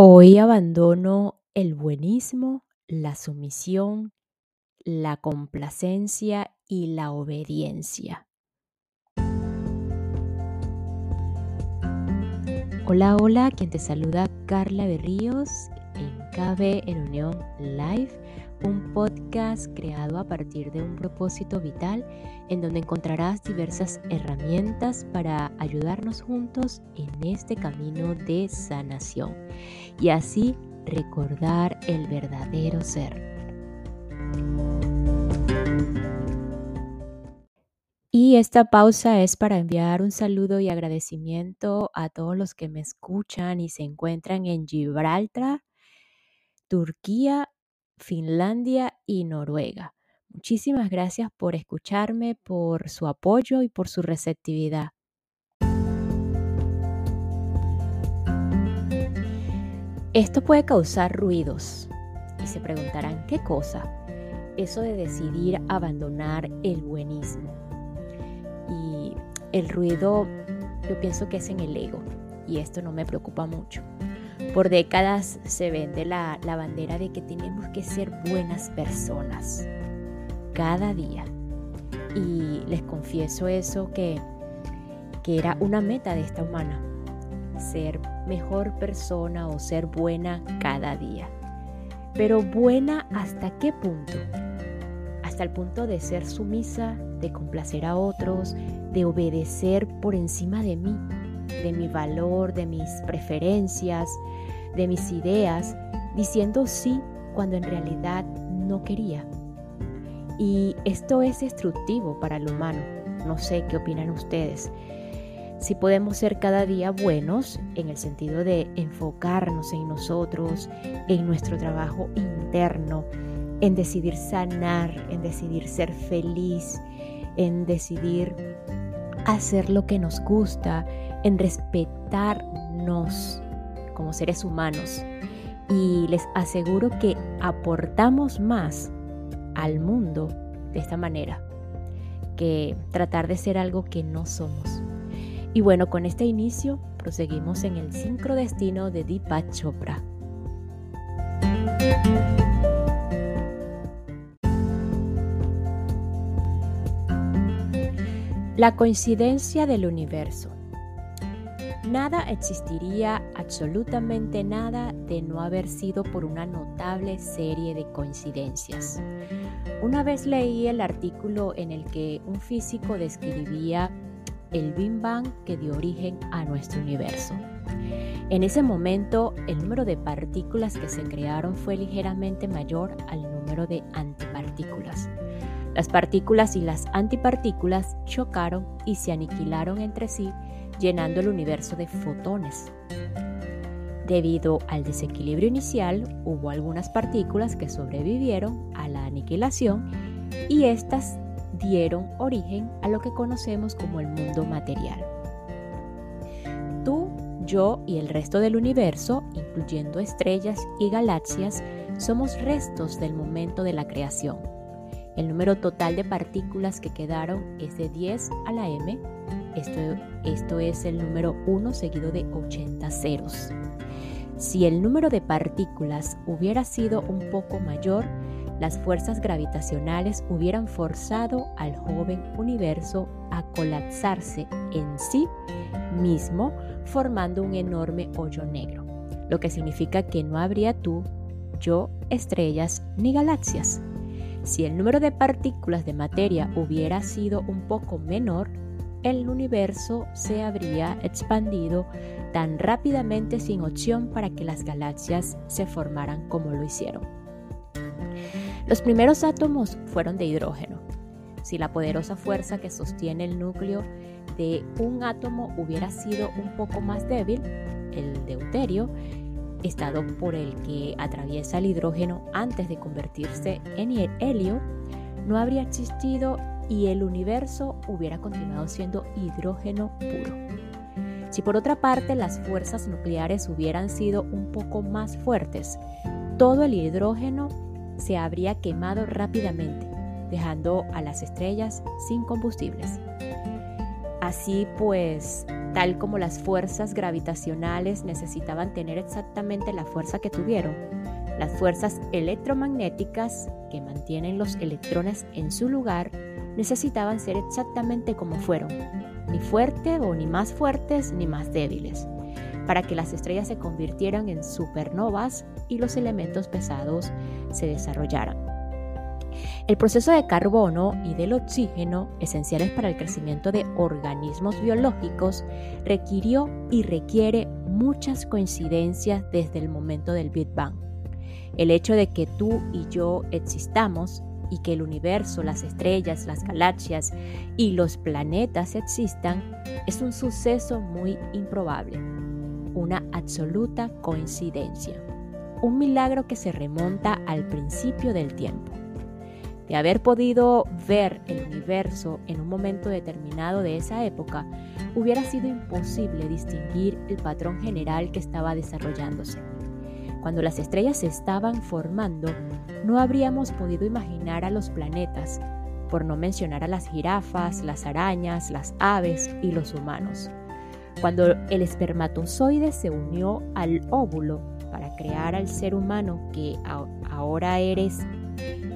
Hoy abandono el buenismo, la sumisión, la complacencia y la obediencia. Hola, hola, quien te saluda Carla Berríos en KB en Unión Live, un podcast creado a partir de un propósito vital en donde encontrarás diversas herramientas para ayudarnos juntos en este camino de sanación y así recordar el verdadero ser. Y esta pausa es para enviar un saludo y agradecimiento a todos los que me escuchan y se encuentran en Gibraltar, Turquía, Finlandia y Noruega. Muchísimas gracias por escucharme, por su apoyo y por su receptividad. Esto puede causar ruidos y se preguntarán, ¿qué cosa? Eso de decidir abandonar el buenismo. Y el ruido yo pienso que es en el ego y esto no me preocupa mucho. Por décadas se vende la, la bandera de que tenemos que ser buenas personas cada día. Y les confieso eso que, que era una meta de esta humana, ser mejor persona o ser buena cada día. Pero buena hasta qué punto? Hasta el punto de ser sumisa, de complacer a otros, de obedecer por encima de mí, de mi valor, de mis preferencias, de mis ideas, diciendo sí cuando en realidad no quería. Y esto es destructivo para el humano. No sé qué opinan ustedes si podemos ser cada día buenos en el sentido de enfocarnos en nosotros, en nuestro trabajo interno, en decidir sanar, en decidir ser feliz, en decidir hacer lo que nos gusta, en respetarnos como seres humanos. Y les aseguro que aportamos más al mundo de esta manera que tratar de ser algo que no somos. Y bueno, con este inicio proseguimos en el sincrodestino de Deepak Chopra. La coincidencia del universo. Nada existiría, absolutamente nada, de no haber sido por una notable serie de coincidencias. Una vez leí el artículo en el que un físico describía el Big Bang que dio origen a nuestro universo. En ese momento, el número de partículas que se crearon fue ligeramente mayor al número de antipartículas. Las partículas y las antipartículas chocaron y se aniquilaron entre sí, llenando el universo de fotones. Debido al desequilibrio inicial, hubo algunas partículas que sobrevivieron a la aniquilación y estas dieron origen a lo que conocemos como el mundo material. Tú, yo y el resto del universo, incluyendo estrellas y galaxias, somos restos del momento de la creación. El número total de partículas que quedaron es de 10 a la m. Esto, esto es el número 1 seguido de 80 ceros. Si el número de partículas hubiera sido un poco mayor, las fuerzas gravitacionales hubieran forzado al joven universo a colapsarse en sí mismo, formando un enorme hoyo negro, lo que significa que no habría tú, yo, estrellas ni galaxias. Si el número de partículas de materia hubiera sido un poco menor, el universo se habría expandido tan rápidamente sin opción para que las galaxias se formaran como lo hicieron. Los primeros átomos fueron de hidrógeno. Si la poderosa fuerza que sostiene el núcleo de un átomo hubiera sido un poco más débil, el deuterio, estado por el que atraviesa el hidrógeno antes de convertirse en helio, no habría existido y el universo hubiera continuado siendo hidrógeno puro. Si por otra parte las fuerzas nucleares hubieran sido un poco más fuertes, todo el hidrógeno se habría quemado rápidamente, dejando a las estrellas sin combustibles. Así pues, tal como las fuerzas gravitacionales necesitaban tener exactamente la fuerza que tuvieron, las fuerzas electromagnéticas que mantienen los electrones en su lugar necesitaban ser exactamente como fueron, ni fuertes o ni más fuertes ni más débiles, para que las estrellas se convirtieran en supernovas y los elementos pesados se desarrollaran. El proceso de carbono y del oxígeno, esenciales para el crecimiento de organismos biológicos, requirió y requiere muchas coincidencias desde el momento del Big Bang. El hecho de que tú y yo existamos y que el universo, las estrellas, las galaxias y los planetas existan es un suceso muy improbable, una absoluta coincidencia, un milagro que se remonta al principio del tiempo de haber podido ver el universo en un momento determinado de esa época, hubiera sido imposible distinguir el patrón general que estaba desarrollándose. Cuando las estrellas se estaban formando, no habríamos podido imaginar a los planetas, por no mencionar a las jirafas, las arañas, las aves y los humanos. Cuando el espermatozoide se unió al óvulo para crear al ser humano que ahora eres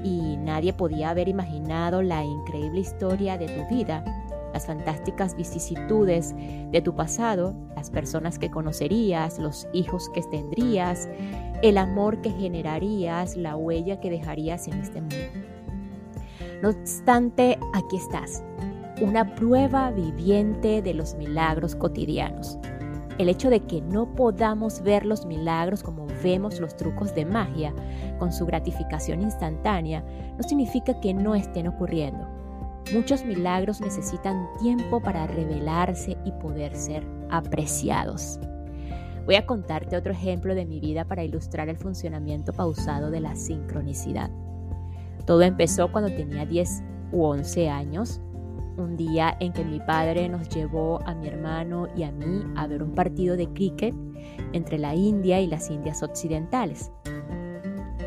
y nadie podía haber imaginado la increíble historia de tu vida, las fantásticas vicisitudes de tu pasado, las personas que conocerías, los hijos que tendrías, el amor que generarías, la huella que dejarías en este mundo. No obstante, aquí estás, una prueba viviente de los milagros cotidianos. El hecho de que no podamos ver los milagros como vemos los trucos de magia con su gratificación instantánea, no significa que no estén ocurriendo. Muchos milagros necesitan tiempo para revelarse y poder ser apreciados. Voy a contarte otro ejemplo de mi vida para ilustrar el funcionamiento pausado de la sincronicidad. Todo empezó cuando tenía 10 u 11 años un día en que mi padre nos llevó a mi hermano y a mí a ver un partido de cricket entre la India y las Indias Occidentales.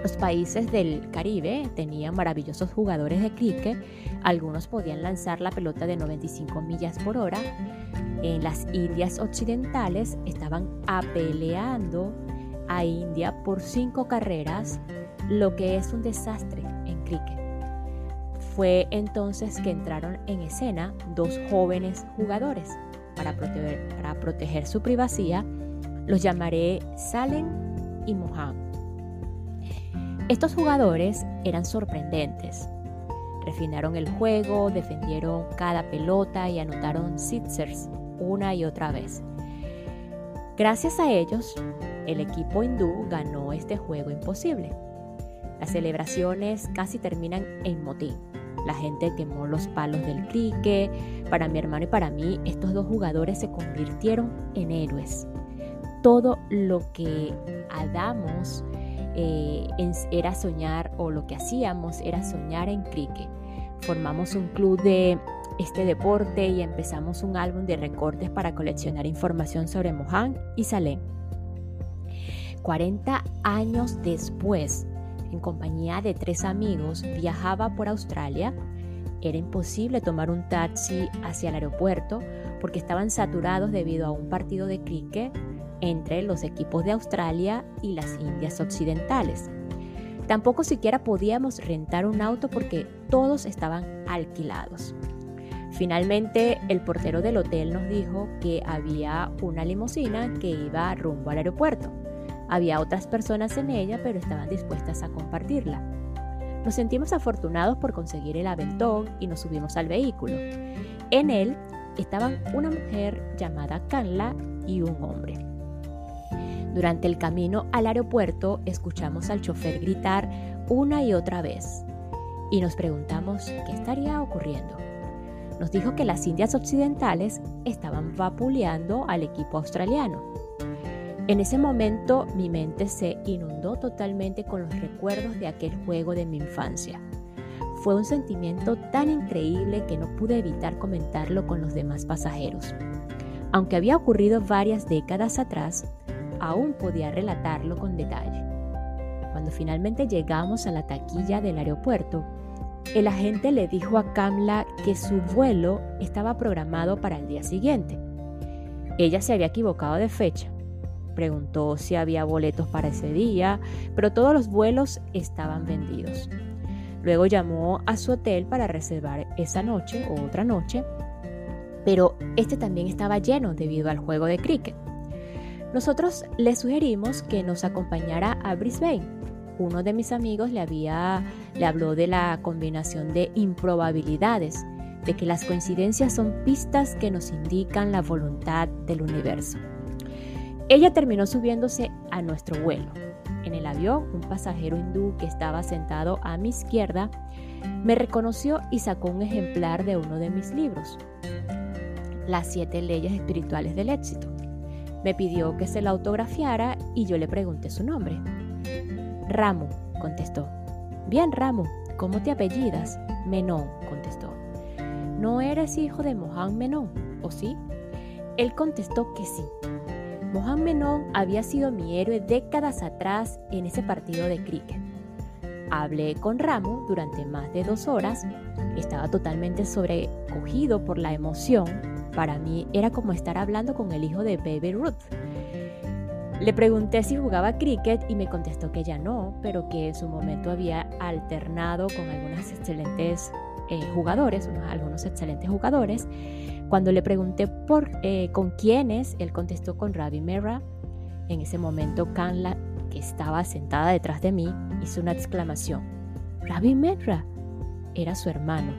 Los países del Caribe tenían maravillosos jugadores de cricket, algunos podían lanzar la pelota de 95 millas por hora. En las Indias Occidentales estaban apeleando a India por cinco carreras, lo que es un desastre en cricket. Fue entonces que entraron en escena dos jóvenes jugadores. Para proteger, su privacidad, los llamaré Salem y Mohan. Estos jugadores eran sorprendentes. Refinaron el juego, defendieron cada pelota y anotaron sixers una y otra vez. Gracias a ellos, el equipo hindú ganó este juego imposible. Las celebraciones casi terminan en motín. La gente quemó los palos del crique. Para mi hermano y para mí, estos dos jugadores se convirtieron en héroes. Todo lo que hagamos eh, era soñar, o lo que hacíamos era soñar en crique. Formamos un club de este deporte y empezamos un álbum de recortes para coleccionar información sobre Mohan y Salem. 40 años después, en compañía de tres amigos, viajaba por Australia. Era imposible tomar un taxi hacia el aeropuerto porque estaban saturados debido a un partido de cricket entre los equipos de Australia y las Indias Occidentales. Tampoco siquiera podíamos rentar un auto porque todos estaban alquilados. Finalmente, el portero del hotel nos dijo que había una limusina que iba rumbo al aeropuerto. Había otras personas en ella, pero estaban dispuestas a compartirla. Nos sentimos afortunados por conseguir el aventón y nos subimos al vehículo. En él estaban una mujer llamada Canla y un hombre. Durante el camino al aeropuerto escuchamos al chofer gritar una y otra vez y nos preguntamos qué estaría ocurriendo. Nos dijo que las Indias Occidentales estaban vapuleando al equipo australiano en ese momento mi mente se inundó totalmente con los recuerdos de aquel juego de mi infancia. Fue un sentimiento tan increíble que no pude evitar comentarlo con los demás pasajeros. Aunque había ocurrido varias décadas atrás, aún podía relatarlo con detalle. Cuando finalmente llegamos a la taquilla del aeropuerto, el agente le dijo a Kamla que su vuelo estaba programado para el día siguiente. Ella se había equivocado de fecha. Preguntó si había boletos para ese día, pero todos los vuelos estaban vendidos. Luego llamó a su hotel para reservar esa noche o otra noche, pero este también estaba lleno debido al juego de cricket. Nosotros le sugerimos que nos acompañara a Brisbane. Uno de mis amigos le había le habló de la combinación de improbabilidades, de que las coincidencias son pistas que nos indican la voluntad del universo. Ella terminó subiéndose a nuestro vuelo. En el avión, un pasajero hindú que estaba sentado a mi izquierda me reconoció y sacó un ejemplar de uno de mis libros, Las siete leyes espirituales del éxito. Me pidió que se la autografiara y yo le pregunté su nombre. Ramo, contestó. Bien, Ramo, ¿cómo te apellidas? Menón, contestó. ¿No eres hijo de Mohan Menón, o sí? Él contestó que sí. Mohan Menon había sido mi héroe décadas atrás en ese partido de cricket. Hablé con Ramo durante más de dos horas. Estaba totalmente sobrecogido por la emoción. Para mí era como estar hablando con el hijo de Baby Ruth. Le pregunté si jugaba cricket y me contestó que ya no, pero que en su momento había alternado con algunos excelentes eh, jugadores, algunos excelentes jugadores. Cuando le pregunté por, eh, con quiénes, él contestó con Ravi Mera. En ese momento, Kanla, que estaba sentada detrás de mí, hizo una exclamación. Ravi Mera era su hermano.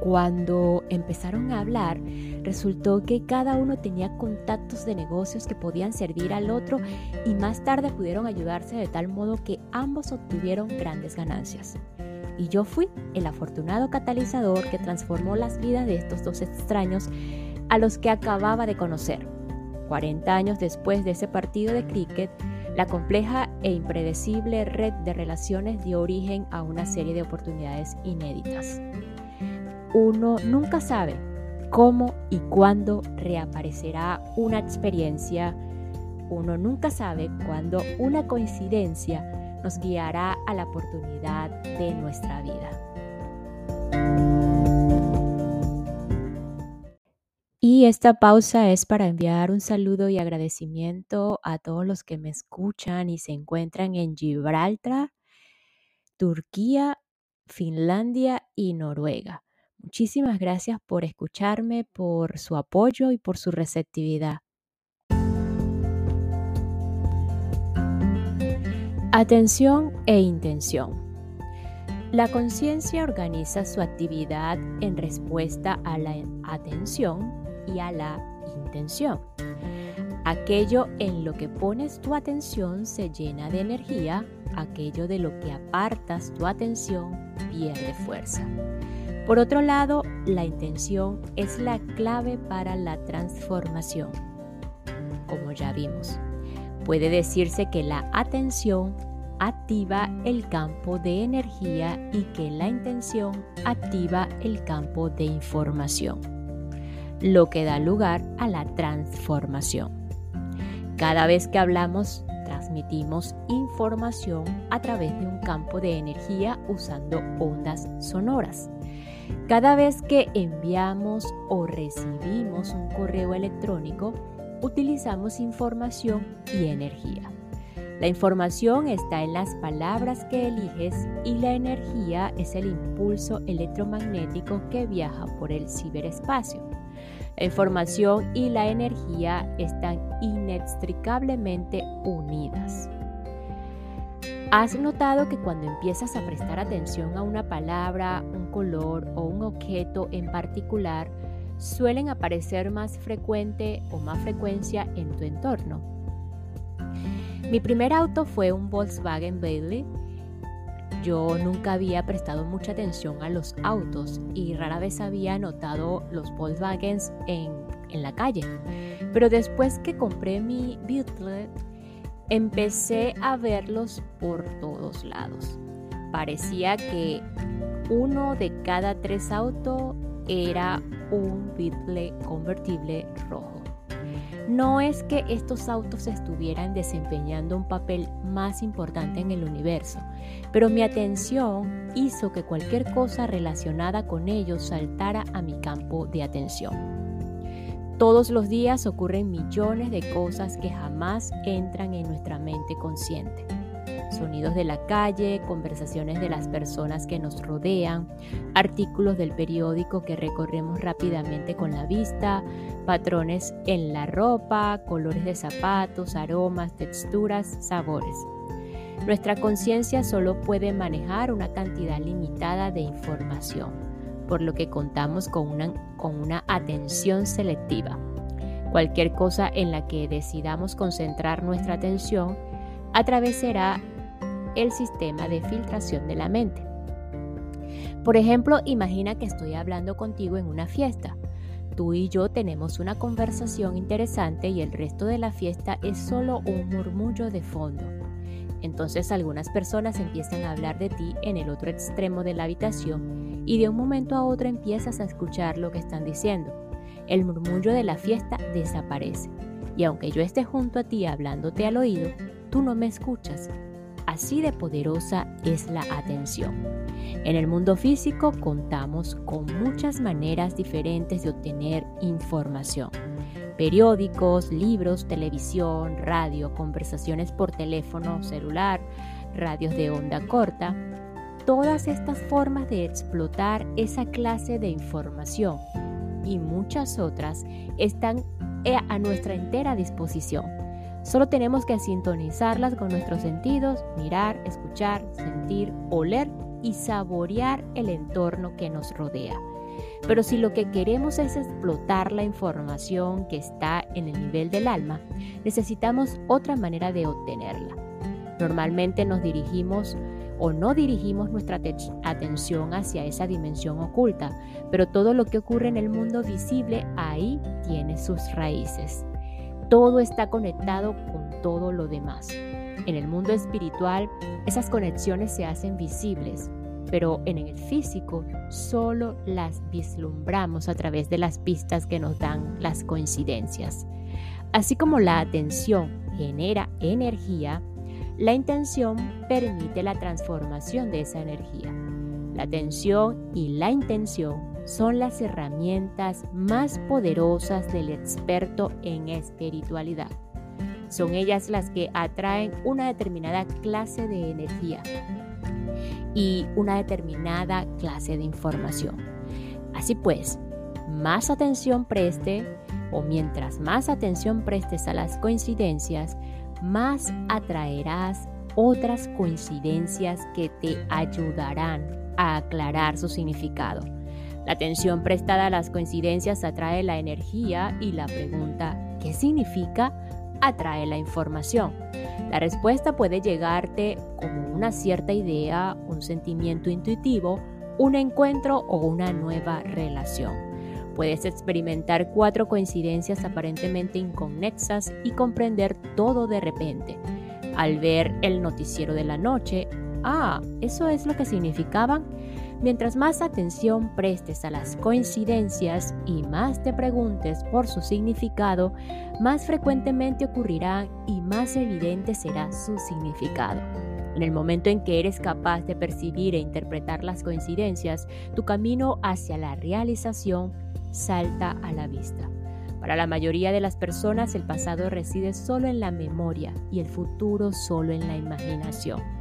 Cuando empezaron a hablar, resultó que cada uno tenía contactos de negocios que podían servir al otro y más tarde pudieron ayudarse de tal modo que ambos obtuvieron grandes ganancias y yo fui el afortunado catalizador que transformó las vidas de estos dos extraños a los que acababa de conocer. 40 años después de ese partido de cricket, la compleja e impredecible red de relaciones dio origen a una serie de oportunidades inéditas. Uno nunca sabe cómo y cuándo reaparecerá una experiencia. Uno nunca sabe cuándo una coincidencia nos guiará a la oportunidad de nuestra vida. Y esta pausa es para enviar un saludo y agradecimiento a todos los que me escuchan y se encuentran en Gibraltar, Turquía, Finlandia y Noruega. Muchísimas gracias por escucharme, por su apoyo y por su receptividad. Atención e intención. La conciencia organiza su actividad en respuesta a la atención y a la intención. Aquello en lo que pones tu atención se llena de energía, aquello de lo que apartas tu atención pierde fuerza. Por otro lado, la intención es la clave para la transformación, como ya vimos. Puede decirse que la atención activa el campo de energía y que la intención activa el campo de información, lo que da lugar a la transformación. Cada vez que hablamos, transmitimos información a través de un campo de energía usando ondas sonoras. Cada vez que enviamos o recibimos un correo electrónico, utilizamos información y energía. La información está en las palabras que eliges y la energía es el impulso electromagnético que viaja por el ciberespacio. La información y la energía están inextricablemente unidas. ¿Has notado que cuando empiezas a prestar atención a una palabra, un color o un objeto en particular, suelen aparecer más frecuente o más frecuencia en tu entorno. Mi primer auto fue un Volkswagen Bailey. Yo nunca había prestado mucha atención a los autos y rara vez había notado los Volkswagens en, en la calle. Pero después que compré mi Beetle, empecé a verlos por todos lados. Parecía que uno de cada tres autos era un Beetle convertible rojo. No es que estos autos estuvieran desempeñando un papel más importante en el universo, pero mi atención hizo que cualquier cosa relacionada con ellos saltara a mi campo de atención. Todos los días ocurren millones de cosas que jamás entran en nuestra mente consciente sonidos de la calle, conversaciones de las personas que nos rodean, artículos del periódico que recorremos rápidamente con la vista, patrones en la ropa, colores de zapatos, aromas, texturas, sabores. Nuestra conciencia solo puede manejar una cantidad limitada de información, por lo que contamos con una, con una atención selectiva. Cualquier cosa en la que decidamos concentrar nuestra atención atravesará el sistema de filtración de la mente. Por ejemplo, imagina que estoy hablando contigo en una fiesta. Tú y yo tenemos una conversación interesante y el resto de la fiesta es solo un murmullo de fondo. Entonces algunas personas empiezan a hablar de ti en el otro extremo de la habitación y de un momento a otro empiezas a escuchar lo que están diciendo. El murmullo de la fiesta desaparece y aunque yo esté junto a ti hablándote al oído, tú no me escuchas Así de poderosa es la atención. En el mundo físico contamos con muchas maneras diferentes de obtener información. Periódicos, libros, televisión, radio, conversaciones por teléfono celular, radios de onda corta. Todas estas formas de explotar esa clase de información y muchas otras están a nuestra entera disposición Solo tenemos que sintonizarlas con nuestros sentidos, mirar, escuchar, sentir, oler y saborear el entorno que nos rodea. Pero si lo que queremos es explotar la información que está en el nivel del alma, necesitamos otra manera de obtenerla. Normalmente nos dirigimos o no dirigimos nuestra atención hacia esa dimensión oculta, pero todo lo que ocurre en el mundo visible ahí tiene sus raíces. Todo está conectado con todo lo demás. En el mundo espiritual, esas conexiones se hacen visibles, pero en el físico solo las vislumbramos a través de las pistas que nos dan las coincidencias. Así como la atención genera energía, la intención permite la transformación de esa energía. La atención y la intención son las herramientas más poderosas del experto en espiritualidad. Son ellas las que atraen una determinada clase de energía y una determinada clase de información. Así pues, más atención preste o mientras más atención prestes a las coincidencias, más atraerás otras coincidencias que te ayudarán a aclarar su significado. La atención prestada a las coincidencias atrae la energía y la pregunta ¿qué significa? atrae la información. La respuesta puede llegarte como una cierta idea, un sentimiento intuitivo, un encuentro o una nueva relación. Puedes experimentar cuatro coincidencias aparentemente inconexas y comprender todo de repente. Al ver el noticiero de la noche, ah, eso es lo que significaban Mientras más atención prestes a las coincidencias y más te preguntes por su significado, más frecuentemente ocurrirá y más evidente será su significado. En el momento en que eres capaz de percibir e interpretar las coincidencias, tu camino hacia la realización salta a la vista. Para la mayoría de las personas el pasado reside solo en la memoria y el futuro solo en la imaginación.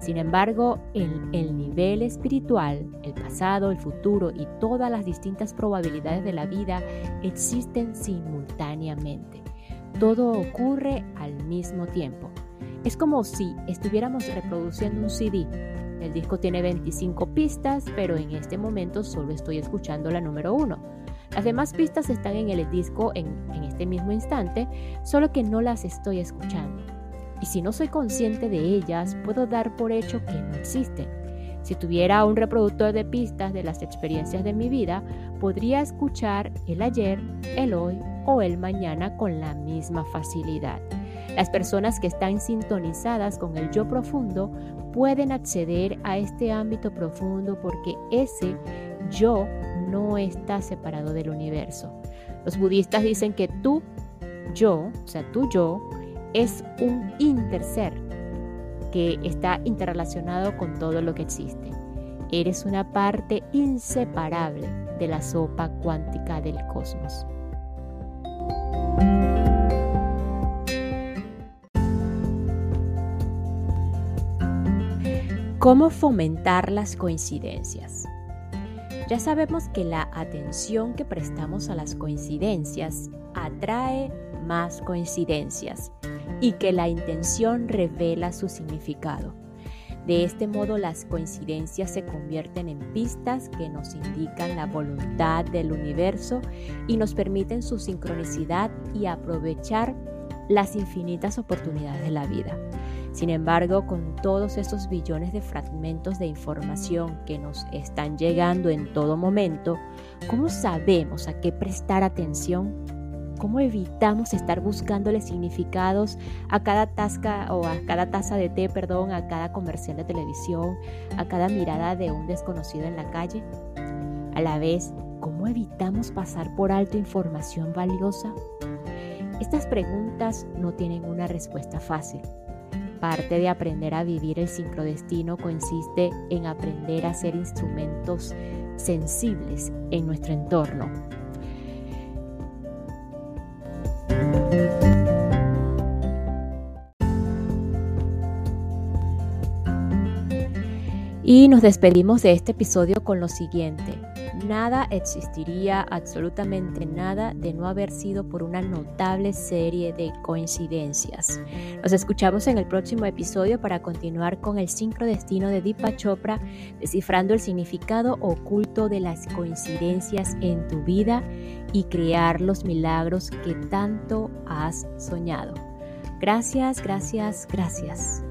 Sin embargo, en el nivel espiritual, el pasado, el futuro y todas las distintas probabilidades de la vida existen simultáneamente. Todo ocurre al mismo tiempo. Es como si estuviéramos reproduciendo un CD. El disco tiene 25 pistas, pero en este momento solo estoy escuchando la número 1. Las demás pistas están en el disco en, en este mismo instante, solo que no las estoy escuchando y si no soy consciente de ellas, puedo dar por hecho que no existen. Si tuviera un reproductor de pistas de las experiencias de mi vida, podría escuchar el ayer, el hoy o el mañana con la misma facilidad. Las personas que están sintonizadas con el yo profundo pueden acceder a este ámbito profundo porque ese yo no está separado del universo. Los budistas dicen que tú yo, o sea, tu yo, es un interser que está interrelacionado con todo lo que existe. Eres una parte inseparable de la sopa cuántica del cosmos. ¿Cómo fomentar las coincidencias? Ya sabemos que la atención que prestamos a las coincidencias atrae más coincidencias y que la intención revela su significado. De este modo las coincidencias se convierten en pistas que nos indican la voluntad del universo y nos permiten su sincronicidad y aprovechar las infinitas oportunidades de la vida. Sin embargo, con todos esos billones de fragmentos de información que nos están llegando en todo momento, ¿cómo sabemos a qué prestar atención? ¿Cómo evitamos estar buscándole significados a cada tasca o a cada taza de té, perdón, a cada comercial de televisión, a cada mirada de un desconocido en la calle? A la vez, ¿cómo evitamos pasar por alto información valiosa? Estas preguntas no tienen una respuesta fácil. Parte de aprender a vivir el sincrodestino consiste en aprender a ser instrumentos sensibles en nuestro entorno y nos despedimos de este episodio con lo siguiente. Nada existiría, absolutamente nada, de no haber sido por una notable serie de coincidencias. Nos escuchamos en el próximo episodio para continuar con el sincrodestino de Deepa Chopra, descifrando el significado oculto de las coincidencias en tu vida y crear los milagros que tanto has soñado. Gracias, gracias, gracias.